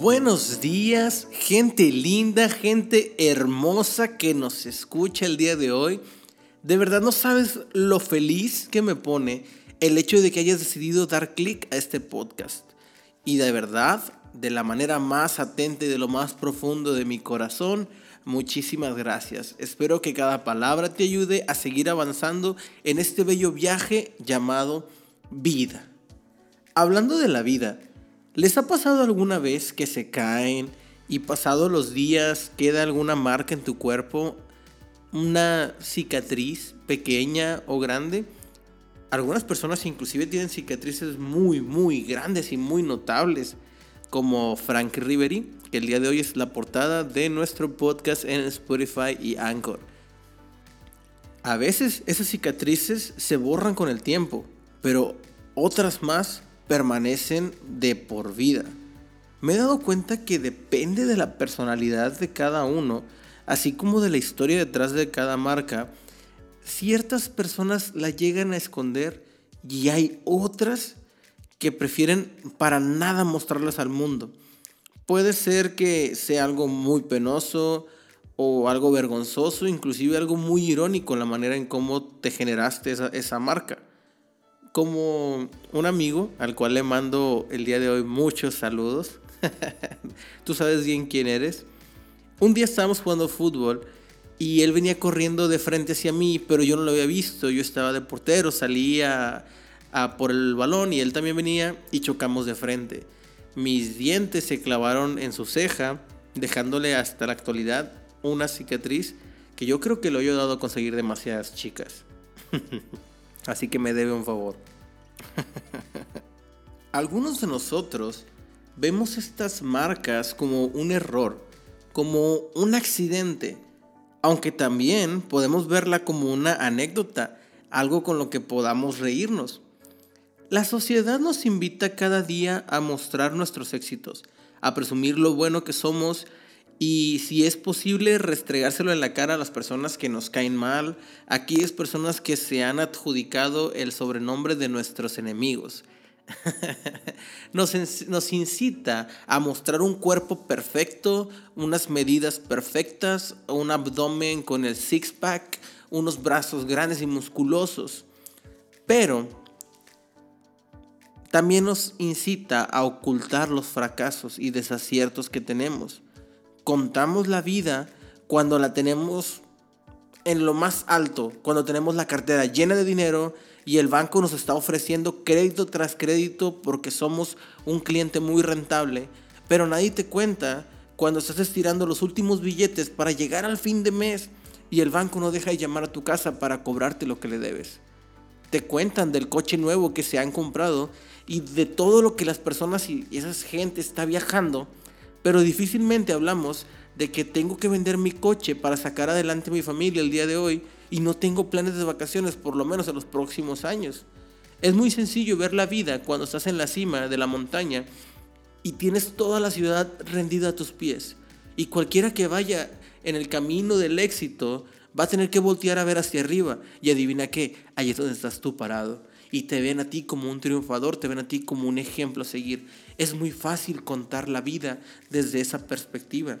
Buenos días, gente linda, gente hermosa que nos escucha el día de hoy. De verdad no sabes lo feliz que me pone el hecho de que hayas decidido dar clic a este podcast. Y de verdad, de la manera más atenta y de lo más profundo de mi corazón, muchísimas gracias. Espero que cada palabra te ayude a seguir avanzando en este bello viaje llamado vida. Hablando de la vida, ¿Les ha pasado alguna vez que se caen y pasados los días queda alguna marca en tu cuerpo? ¿Una cicatriz pequeña o grande? Algunas personas inclusive tienen cicatrices muy, muy grandes y muy notables, como Frank Ribery, que el día de hoy es la portada de nuestro podcast en Spotify y Anchor. A veces esas cicatrices se borran con el tiempo, pero otras más permanecen de por vida. Me he dado cuenta que depende de la personalidad de cada uno, así como de la historia detrás de cada marca, ciertas personas la llegan a esconder y hay otras que prefieren para nada mostrarlas al mundo. Puede ser que sea algo muy penoso o algo vergonzoso, inclusive algo muy irónico la manera en cómo te generaste esa, esa marca como un amigo al cual le mando el día de hoy muchos saludos. Tú sabes bien quién eres. Un día estábamos jugando fútbol y él venía corriendo de frente hacia mí, pero yo no lo había visto. Yo estaba de portero, salía por el balón y él también venía y chocamos de frente. Mis dientes se clavaron en su ceja, dejándole hasta la actualidad una cicatriz que yo creo que lo he ayudado a conseguir demasiadas chicas. Así que me debe un favor. Algunos de nosotros vemos estas marcas como un error, como un accidente, aunque también podemos verla como una anécdota, algo con lo que podamos reírnos. La sociedad nos invita cada día a mostrar nuestros éxitos, a presumir lo bueno que somos y si es posible restregárselo en la cara a las personas que nos caen mal, aquellas personas que se han adjudicado el sobrenombre de nuestros enemigos. nos, nos incita a mostrar un cuerpo perfecto, unas medidas perfectas, un abdomen con el six-pack, unos brazos grandes y musculosos. Pero también nos incita a ocultar los fracasos y desaciertos que tenemos contamos la vida cuando la tenemos en lo más alto, cuando tenemos la cartera llena de dinero y el banco nos está ofreciendo crédito tras crédito porque somos un cliente muy rentable, pero nadie te cuenta cuando estás estirando los últimos billetes para llegar al fin de mes y el banco no deja de llamar a tu casa para cobrarte lo que le debes. Te cuentan del coche nuevo que se han comprado y de todo lo que las personas y esa gente está viajando pero difícilmente hablamos de que tengo que vender mi coche para sacar adelante mi familia el día de hoy y no tengo planes de vacaciones por lo menos en los próximos años. Es muy sencillo ver la vida cuando estás en la cima de la montaña y tienes toda la ciudad rendida a tus pies. Y cualquiera que vaya en el camino del éxito va a tener que voltear a ver hacia arriba y adivina qué, ahí es donde estás tú parado y te ven a ti como un triunfador, te ven a ti como un ejemplo a seguir. Es muy fácil contar la vida desde esa perspectiva.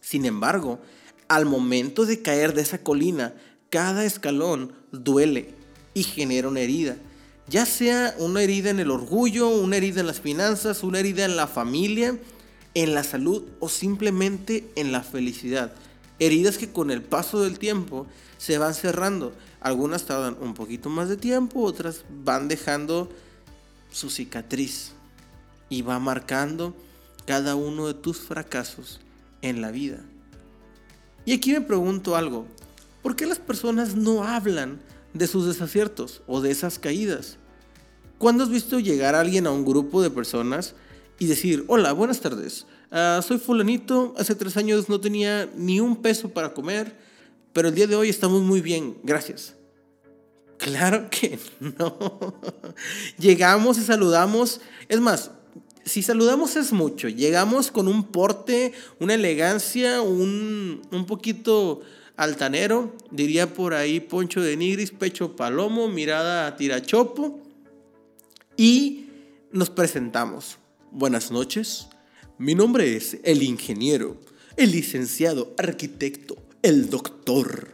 Sin embargo, al momento de caer de esa colina, cada escalón duele y genera una herida. Ya sea una herida en el orgullo, una herida en las finanzas, una herida en la familia, en la salud o simplemente en la felicidad. Heridas que con el paso del tiempo se van cerrando. Algunas tardan un poquito más de tiempo, otras van dejando su cicatriz y va marcando cada uno de tus fracasos en la vida. Y aquí me pregunto algo, ¿por qué las personas no hablan de sus desaciertos o de esas caídas? ¿Cuándo has visto llegar a alguien a un grupo de personas y decir, hola, buenas tardes, ah, soy fulanito, hace tres años no tenía ni un peso para comer, pero el día de hoy estamos muy bien, gracias. Claro que no. Llegamos y saludamos. Es más, si saludamos es mucho. Llegamos con un porte, una elegancia, un, un poquito altanero. Diría por ahí Poncho de Nigris, pecho palomo, mirada tirachopo. Y nos presentamos. Buenas noches. Mi nombre es el ingeniero, el licenciado arquitecto, el doctor.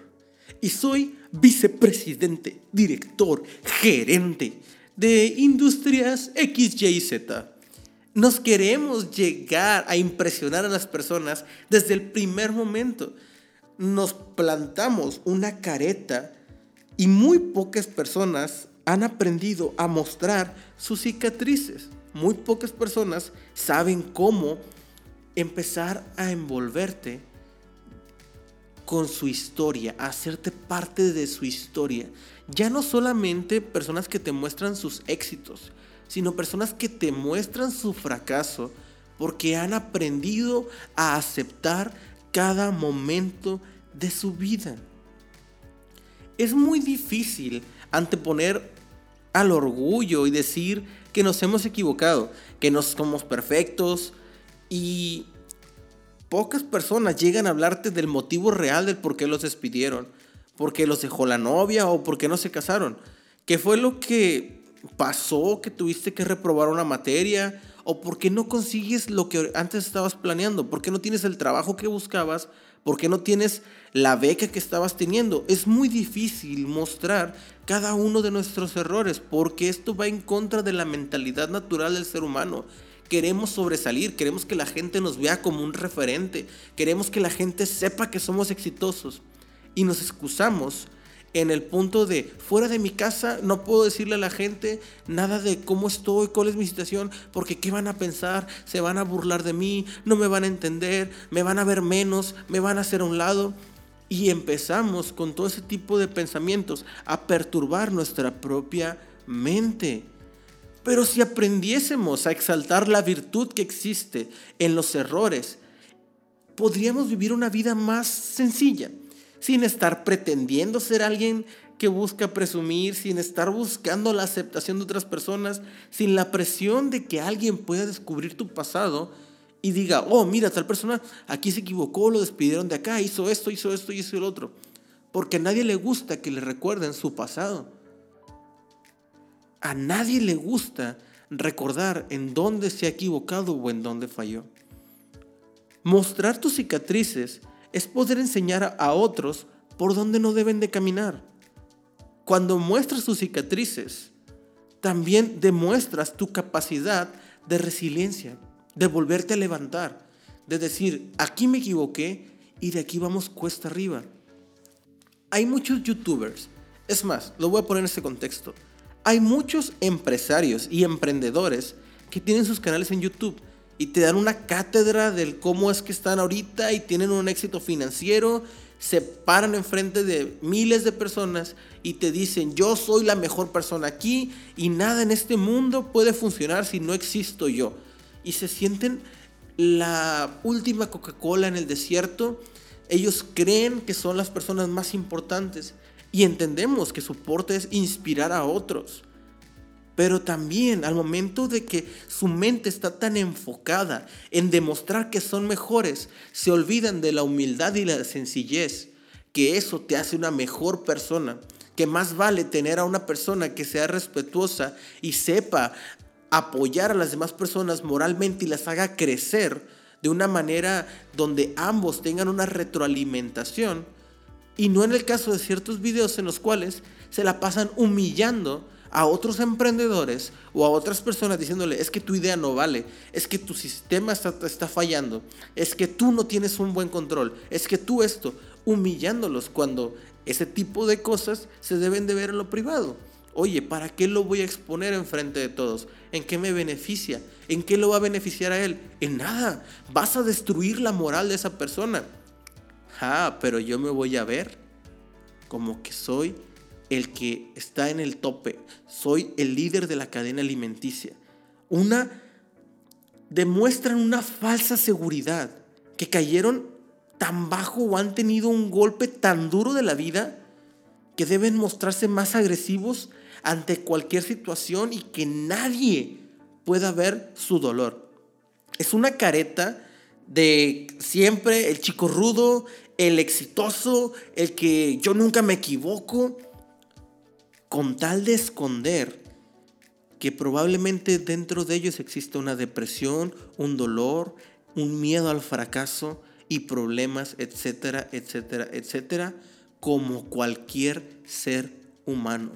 Y soy vicepresidente, director, gerente de Industrias XYZ. Nos queremos llegar a impresionar a las personas desde el primer momento. Nos plantamos una careta y muy pocas personas han aprendido a mostrar sus cicatrices. Muy pocas personas saben cómo empezar a envolverte con su historia, hacerte parte de su historia. Ya no solamente personas que te muestran sus éxitos, sino personas que te muestran su fracaso porque han aprendido a aceptar cada momento de su vida. Es muy difícil anteponer al orgullo y decir que nos hemos equivocado, que no somos perfectos y pocas personas llegan a hablarte del motivo real del por qué los despidieron, por qué los dejó la novia o por qué no se casaron. ¿Qué fue lo que pasó que tuviste que reprobar una materia? ¿O por qué no consigues lo que antes estabas planeando? ¿Por qué no tienes el trabajo que buscabas? ¿Por qué no tienes la beca que estabas teniendo? Es muy difícil mostrar cada uno de nuestros errores porque esto va en contra de la mentalidad natural del ser humano. Queremos sobresalir, queremos que la gente nos vea como un referente, queremos que la gente sepa que somos exitosos y nos excusamos en el punto de fuera de mi casa no puedo decirle a la gente nada de cómo estoy, cuál es mi situación, porque qué van a pensar, se van a burlar de mí, no me van a entender, me van a ver menos, me van a hacer a un lado. Y empezamos con todo ese tipo de pensamientos a perturbar nuestra propia mente. Pero si aprendiésemos a exaltar la virtud que existe en los errores, podríamos vivir una vida más sencilla sin estar pretendiendo ser alguien que busca presumir, sin estar buscando la aceptación de otras personas, sin la presión de que alguien pueda descubrir tu pasado y diga, oh, mira, tal persona aquí se equivocó, lo despidieron de acá, hizo esto, hizo esto, hizo el otro. Porque a nadie le gusta que le recuerden su pasado. A nadie le gusta recordar en dónde se ha equivocado o en dónde falló. Mostrar tus cicatrices es poder enseñar a otros por dónde no deben de caminar. Cuando muestras tus cicatrices, también demuestras tu capacidad de resiliencia, de volverte a levantar, de decir, aquí me equivoqué y de aquí vamos cuesta arriba. Hay muchos youtubers, es más, lo voy a poner en este contexto. Hay muchos empresarios y emprendedores que tienen sus canales en YouTube y te dan una cátedra del cómo es que están ahorita y tienen un éxito financiero, se paran enfrente de miles de personas y te dicen, yo soy la mejor persona aquí y nada en este mundo puede funcionar si no existo yo. Y se sienten la última Coca-Cola en el desierto. Ellos creen que son las personas más importantes y entendemos que su porte es inspirar a otros. Pero también al momento de que su mente está tan enfocada en demostrar que son mejores, se olvidan de la humildad y la sencillez, que eso te hace una mejor persona, que más vale tener a una persona que sea respetuosa y sepa apoyar a las demás personas moralmente y las haga crecer de una manera donde ambos tengan una retroalimentación y no en el caso de ciertos videos en los cuales se la pasan humillando a otros emprendedores o a otras personas diciéndole, es que tu idea no vale, es que tu sistema está, está fallando, es que tú no tienes un buen control, es que tú esto, humillándolos cuando ese tipo de cosas se deben de ver en lo privado. Oye, ¿para qué lo voy a exponer en frente de todos? ¿En qué me beneficia? ¿En qué lo va a beneficiar a él? En nada. Vas a destruir la moral de esa persona. Ah, pero yo me voy a ver como que soy el que está en el tope, soy el líder de la cadena alimenticia. Una demuestran una falsa seguridad, que cayeron tan bajo o han tenido un golpe tan duro de la vida que deben mostrarse más agresivos ante cualquier situación y que nadie pueda ver su dolor. Es una careta de siempre el chico rudo, el exitoso, el que yo nunca me equivoco, con tal de esconder que probablemente dentro de ellos exista una depresión, un dolor, un miedo al fracaso y problemas, etcétera, etcétera, etcétera, como cualquier ser humano.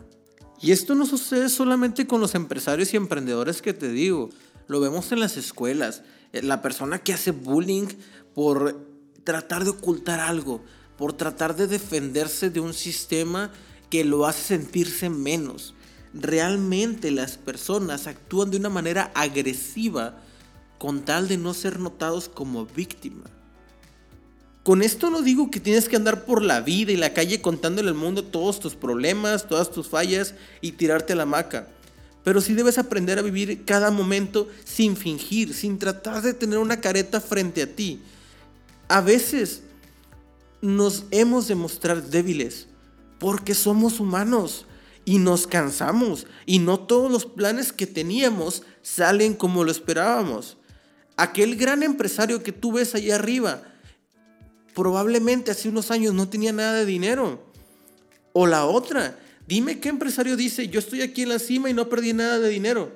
Y esto no sucede solamente con los empresarios y emprendedores que te digo, lo vemos en las escuelas. La persona que hace bullying por tratar de ocultar algo, por tratar de defenderse de un sistema que lo hace sentirse menos. Realmente las personas actúan de una manera agresiva con tal de no ser notados como víctima. Con esto no digo que tienes que andar por la vida y la calle contándole al mundo todos tus problemas, todas tus fallas y tirarte a la maca. Pero sí debes aprender a vivir cada momento sin fingir, sin tratar de tener una careta frente a ti. A veces nos hemos de mostrar débiles porque somos humanos y nos cansamos y no todos los planes que teníamos salen como lo esperábamos. Aquel gran empresario que tú ves ahí arriba probablemente hace unos años no tenía nada de dinero. O la otra, dime qué empresario dice, yo estoy aquí en la cima y no perdí nada de dinero.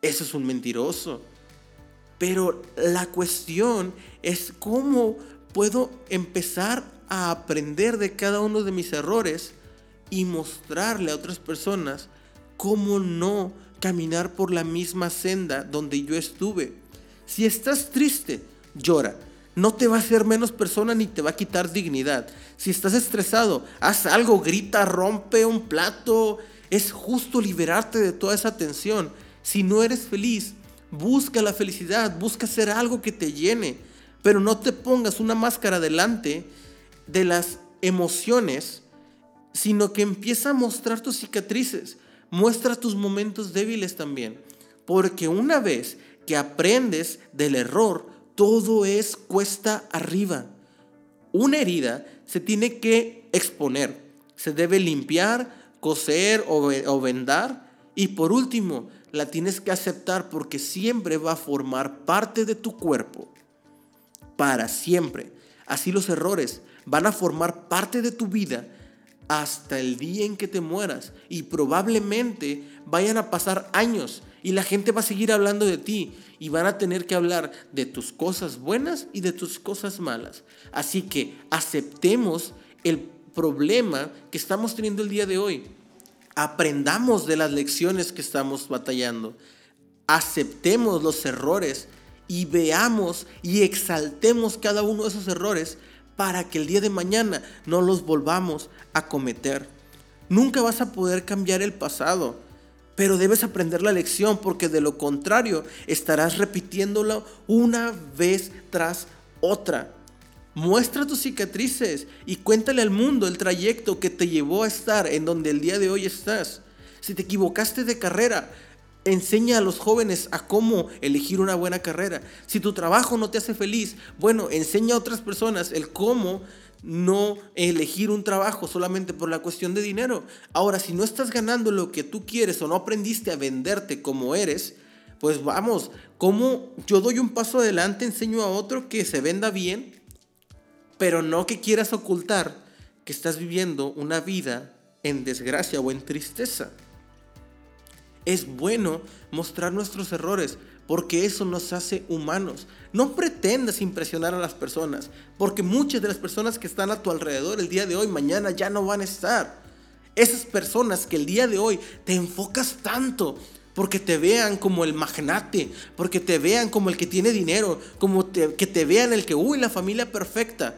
Eso es un mentiroso. Pero la cuestión es cómo puedo empezar a aprender de cada uno de mis errores y mostrarle a otras personas cómo no caminar por la misma senda donde yo estuve. Si estás triste, llora. No te va a hacer menos persona ni te va a quitar dignidad. Si estás estresado, haz algo, grita, rompe un plato. Es justo liberarte de toda esa tensión. Si no eres feliz, busca la felicidad, busca hacer algo que te llene. Pero no te pongas una máscara delante de las emociones, sino que empieza a mostrar tus cicatrices, muestra tus momentos débiles también. Porque una vez que aprendes del error, todo es cuesta arriba. Una herida se tiene que exponer, se debe limpiar, coser o, vendar y por último la tienes que aceptar porque siempre va a formar parte de tu cuerpo para siempre. Así los errores van a formar parte de tu vida hasta el día en que te mueras y probablemente vayan a pasar años y la gente va a seguir hablando de ti y van a tener que hablar de tus cosas buenas y de tus cosas malas. Así que aceptemos el problema que estamos teniendo el día de hoy. Aprendamos de las lecciones que estamos batallando. Aceptemos los errores y veamos y exaltemos cada uno de esos errores para que el día de mañana no los volvamos a cometer. Nunca vas a poder cambiar el pasado, pero debes aprender la lección porque de lo contrario estarás repitiéndolo una vez tras otra. Muestra tus cicatrices y cuéntale al mundo el trayecto que te llevó a estar en donde el día de hoy estás. Si te equivocaste de carrera, Enseña a los jóvenes a cómo elegir una buena carrera. Si tu trabajo no te hace feliz, bueno, enseña a otras personas el cómo no elegir un trabajo solamente por la cuestión de dinero. Ahora, si no estás ganando lo que tú quieres o no aprendiste a venderte como eres, pues vamos, como yo doy un paso adelante, enseño a otro que se venda bien, pero no que quieras ocultar que estás viviendo una vida en desgracia o en tristeza. Es bueno mostrar nuestros errores porque eso nos hace humanos. No pretendas impresionar a las personas, porque muchas de las personas que están a tu alrededor el día de hoy, mañana ya no van a estar. Esas personas que el día de hoy te enfocas tanto porque te vean como el magnate, porque te vean como el que tiene dinero, como que te vean el que, uy, la familia perfecta.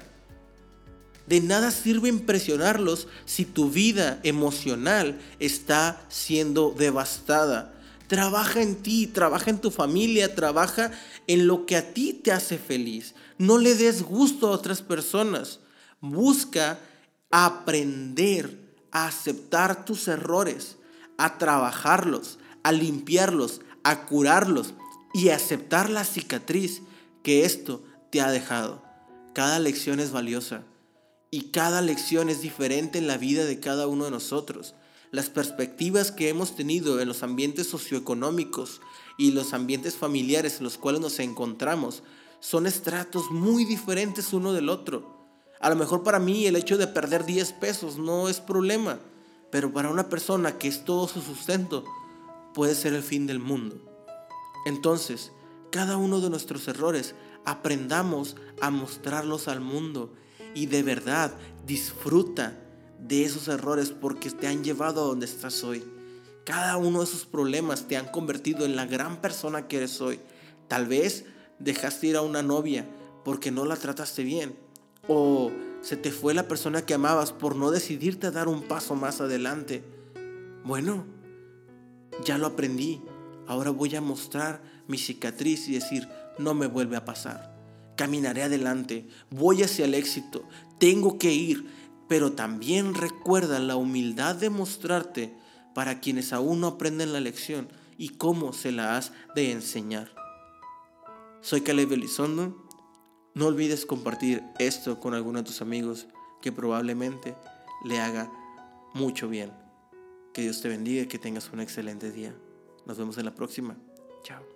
De nada sirve impresionarlos si tu vida emocional está siendo devastada. Trabaja en ti, trabaja en tu familia, trabaja en lo que a ti te hace feliz. No le des gusto a otras personas. Busca aprender a aceptar tus errores, a trabajarlos, a limpiarlos, a curarlos y a aceptar la cicatriz que esto te ha dejado. Cada lección es valiosa. Y cada lección es diferente en la vida de cada uno de nosotros. Las perspectivas que hemos tenido en los ambientes socioeconómicos y los ambientes familiares en los cuales nos encontramos son estratos muy diferentes uno del otro. A lo mejor para mí el hecho de perder 10 pesos no es problema, pero para una persona que es todo su sustento, puede ser el fin del mundo. Entonces, cada uno de nuestros errores aprendamos a mostrarlos al mundo y de verdad disfruta de esos errores porque te han llevado a donde estás hoy. Cada uno de esos problemas te han convertido en la gran persona que eres hoy. Tal vez dejaste ir a una novia porque no la trataste bien. O se te fue la persona que amabas por no decidirte a dar un paso más adelante. Bueno, ya lo aprendí. Ahora voy a mostrar mi cicatriz y decir, no me vuelve a pasar. Caminaré adelante, voy hacia el éxito, tengo que ir, pero también recuerda la humildad de mostrarte para quienes aún no aprenden la lección y cómo se la has de enseñar. Soy Caleb Elizondo. No olvides compartir esto con alguno de tus amigos que probablemente le haga mucho bien. Que Dios te bendiga y que tengas un excelente día. Nos vemos en la próxima. Chao.